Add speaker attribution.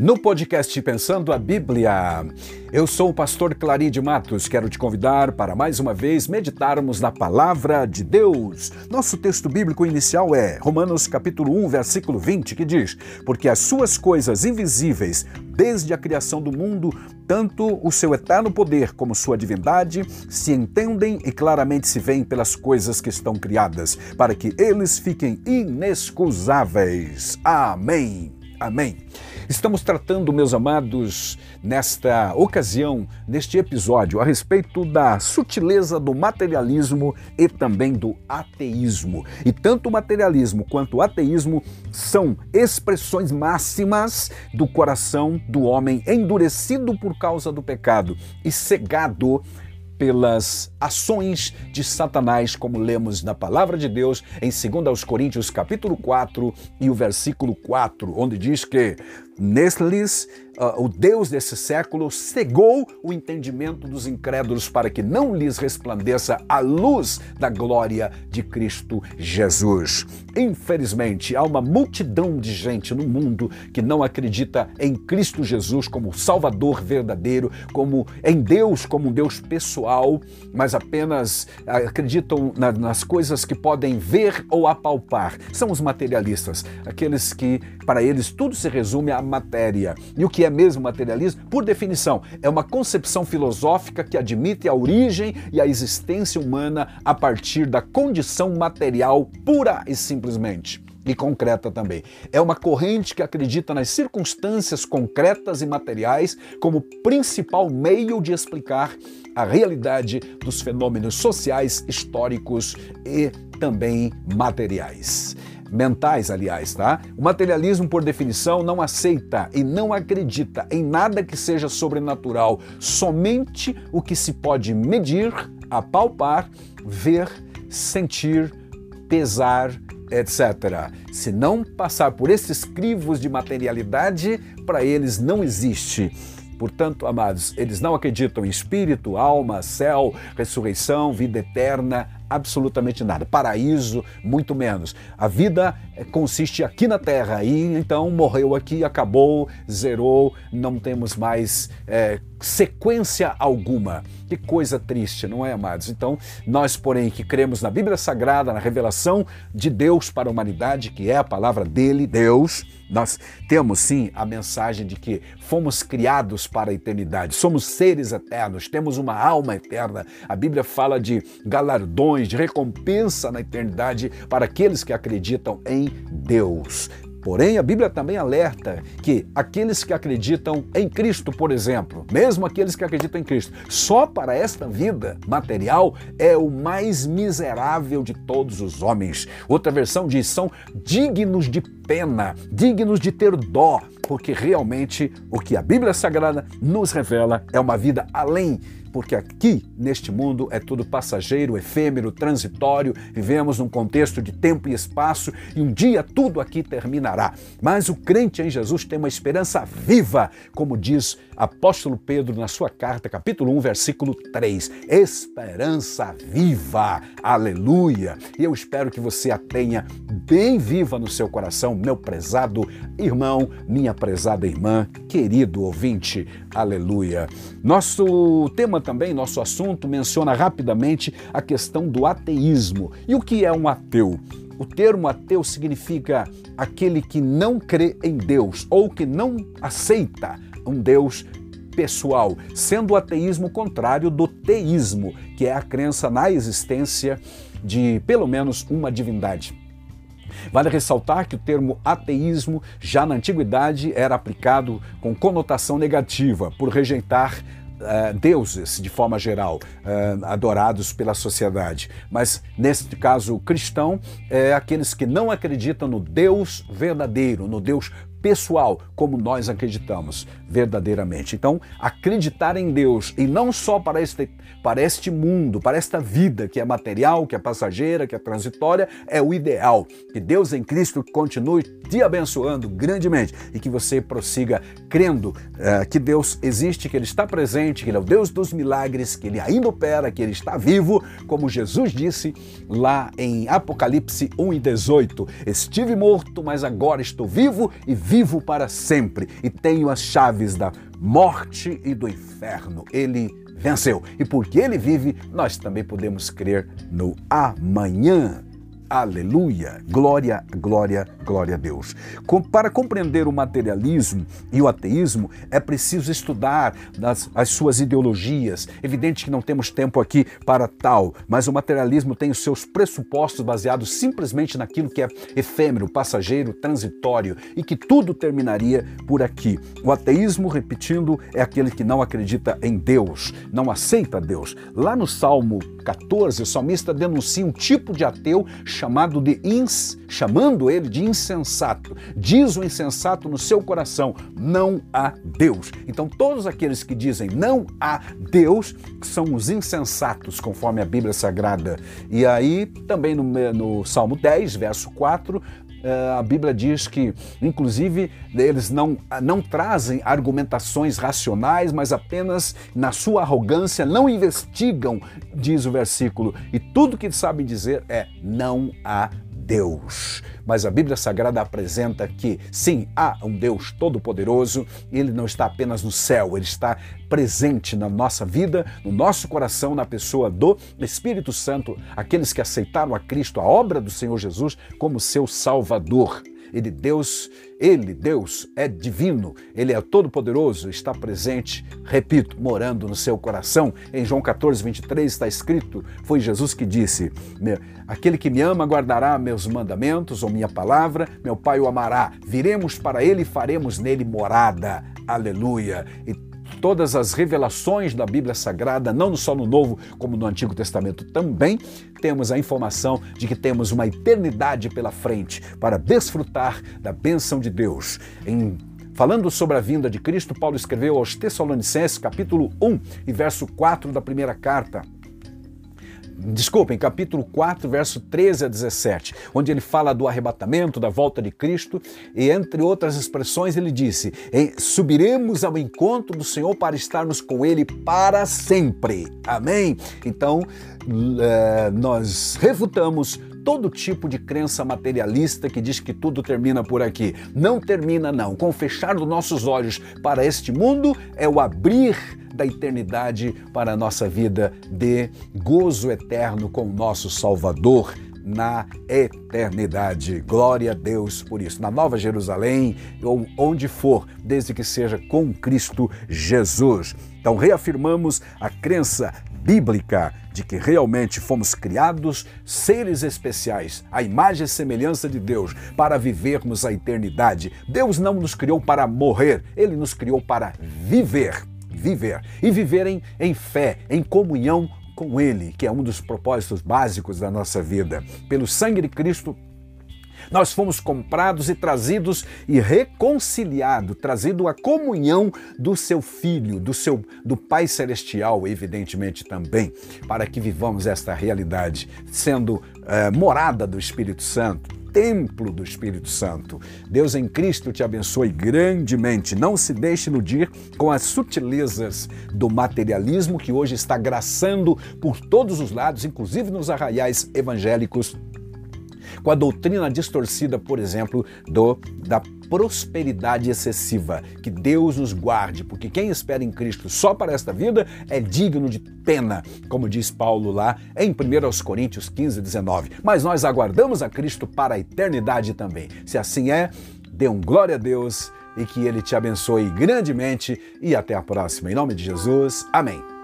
Speaker 1: No podcast Pensando a Bíblia, eu sou o pastor Claride Matos. Quero te convidar para mais uma vez meditarmos na palavra de Deus. Nosso texto bíblico inicial é Romanos capítulo 1, versículo 20, que diz: "Porque as suas coisas invisíveis, desde a criação do mundo, tanto o seu eterno poder como sua divindade, se entendem e claramente se veem pelas coisas que estão criadas, para que eles fiquem inexcusáveis." Amém. Amém. Estamos tratando, meus amados, nesta ocasião, neste episódio, a respeito da sutileza do materialismo e também do ateísmo. E tanto o materialismo quanto o ateísmo são expressões máximas do coração do homem endurecido por causa do pecado e cegado pelas ações de Satanás, como lemos na palavra de Deus em 2 Coríntios capítulo 4 e o versículo 4, onde diz que Nesles, uh, o Deus desse século cegou o entendimento dos incrédulos para que não lhes resplandeça a luz da glória de Cristo Jesus. Infelizmente, há uma multidão de gente no mundo que não acredita em Cristo Jesus como Salvador verdadeiro, como em Deus como um Deus pessoal, mas apenas acreditam na, nas coisas que podem ver ou apalpar. São os materialistas, aqueles que para eles tudo se resume a matéria. E o que é mesmo materialismo? Por definição, é uma concepção filosófica que admite a origem e a existência humana a partir da condição material pura e simplesmente e concreta também. É uma corrente que acredita nas circunstâncias concretas e materiais como principal meio de explicar a realidade dos fenômenos sociais, históricos e também materiais mentais, aliás, tá? O materialismo, por definição, não aceita e não acredita em nada que seja sobrenatural, somente o que se pode medir, apalpar, ver, sentir, pesar, etc. Se não passar por esses crivos de materialidade, para eles não existe. Portanto, amados, eles não acreditam em espírito, alma, céu, ressurreição, vida eterna, absolutamente nada. Paraíso, muito menos. A vida eh, consiste aqui na Terra e então morreu aqui, acabou, zerou, não temos mais é, sequência alguma. Que coisa triste, não é, amados? Então, nós, porém, que cremos na Bíblia Sagrada, na revelação de Deus para a humanidade, que é a palavra dele, Deus, nós temos sim a mensagem de que fomos criados para a eternidade, somos seres eternos, temos uma alma eterna. A Bíblia fala de galardões, de recompensa na eternidade para aqueles que acreditam em Deus. Porém, a Bíblia também alerta que aqueles que acreditam em Cristo, por exemplo, mesmo aqueles que acreditam em Cristo, só para esta vida material é o mais miserável de todos os homens. Outra versão diz: são dignos de pena, dignos de ter dó, porque realmente o que a Bíblia Sagrada nos revela é uma vida além porque aqui neste mundo é tudo passageiro, efêmero, transitório, vivemos num contexto de tempo e espaço e um dia tudo aqui terminará. Mas o crente em Jesus tem uma esperança viva, como diz apóstolo Pedro na sua carta, capítulo 1, versículo 3. Esperança viva, aleluia! E eu espero que você a tenha bem viva no seu coração, meu prezado irmão, minha prezada irmã, querido ouvinte, aleluia. Nosso tema também, nosso assunto, menciona rapidamente a questão do ateísmo. E o que é um ateu? O termo ateu significa aquele que não crê em Deus ou que não aceita um Deus pessoal, sendo o ateísmo contrário do teísmo, que é a crença na existência de pelo menos uma divindade. Vale ressaltar que o termo ateísmo já na antiguidade era aplicado com conotação negativa, por rejeitar Uh, deuses de forma geral, uh, adorados pela sociedade. Mas neste caso, cristão é aqueles que não acreditam no Deus verdadeiro, no Deus pessoal, como nós acreditamos verdadeiramente. Então, acreditar em Deus e não só para este, para este mundo, para esta vida que é material, que é passageira, que é transitória, é o ideal. Que Deus em Cristo continue te abençoando grandemente e que você prossiga crendo uh, que Deus existe, que Ele está presente, que Ele é o Deus dos milagres, que Ele ainda opera, que Ele está vivo, como Jesus disse lá em Apocalipse 1 e 18: Estive morto, mas agora estou vivo e vivo para sempre e tenho as chaves da morte e do inferno. Ele venceu. E porque ele vive, nós também podemos crer no amanhã. Aleluia! Glória, glória, glória a Deus. Com, para compreender o materialismo e o ateísmo, é preciso estudar as, as suas ideologias. Evidente que não temos tempo aqui para tal, mas o materialismo tem os seus pressupostos baseados simplesmente naquilo que é efêmero, passageiro, transitório e que tudo terminaria por aqui. O ateísmo, repetindo, é aquele que não acredita em Deus, não aceita Deus. Lá no Salmo 14, o salmista denuncia um tipo de ateu chamado de ins, chamando ele de insensato. Diz o insensato no seu coração: não há Deus. Então, todos aqueles que dizem não há Deus são os insensatos, conforme a Bíblia Sagrada. E aí, também no, no Salmo 10, verso 4, eh, a Bíblia diz que, inclusive, eles não, não trazem argumentações racionais, mas apenas na sua arrogância não investigam, diz o versículo, e tudo que sabem dizer é: não há Deus. Mas a Bíblia Sagrada apresenta que, sim, há um Deus todo-poderoso, ele não está apenas no céu, ele está presente na nossa vida, no nosso coração, na pessoa do Espírito Santo, aqueles que aceitaram a Cristo, a obra do Senhor Jesus, como seu Salvador. Ele, Deus, ele, Deus, é divino, ele é todo-poderoso, está presente, repito, morando no seu coração. Em João 14, 23 está escrito: Foi Jesus que disse: Aquele que me ama guardará meus mandamentos ou minha palavra, meu Pai o amará. Viremos para ele e faremos nele morada. Aleluia. E todas as revelações da Bíblia Sagrada, não só no Novo como no Antigo Testamento também, temos a informação de que temos uma eternidade pela frente para desfrutar da bênção de Deus. Em Falando sobre a vinda de Cristo, Paulo escreveu aos Tessalonicenses, capítulo 1 e verso 4 da primeira carta desculpem, capítulo 4, verso 13 a 17, onde ele fala do arrebatamento, da volta de Cristo, e entre outras expressões ele disse: subiremos ao encontro do Senhor para estarmos com Ele para sempre. Amém? Então, é, nós refutamos todo tipo de crença materialista que diz que tudo termina por aqui. Não termina, não. Com o fechar dos nossos olhos para este mundo é o abrir da eternidade para a nossa vida de gozo eterno com o nosso Salvador na eternidade. Glória a Deus por isso. Na Nova Jerusalém ou onde for, desde que seja com Cristo Jesus. Então reafirmamos a crença bíblica de que realmente fomos criados seres especiais, à imagem e semelhança de Deus, para vivermos a eternidade. Deus não nos criou para morrer, ele nos criou para viver viver. E viverem em fé, em comunhão com Ele, que é um dos propósitos básicos da nossa vida. Pelo sangue de Cristo, nós fomos comprados e trazidos e reconciliados, trazido a comunhão do seu Filho, do seu do Pai celestial, evidentemente também, para que vivamos esta realidade, sendo é, morada do Espírito Santo templo do Espírito Santo. Deus em Cristo te abençoe grandemente. Não se deixe iludir com as sutilezas do materialismo que hoje está graçando por todos os lados, inclusive nos arraiais evangélicos com a doutrina distorcida, por exemplo, do da prosperidade excessiva. Que Deus nos guarde, porque quem espera em Cristo só para esta vida é digno de pena, como diz Paulo lá em 1 Coríntios 15, 19. Mas nós aguardamos a Cristo para a eternidade também. Se assim é, dê um glória a Deus e que Ele te abençoe grandemente e até a próxima. Em nome de Jesus, amém.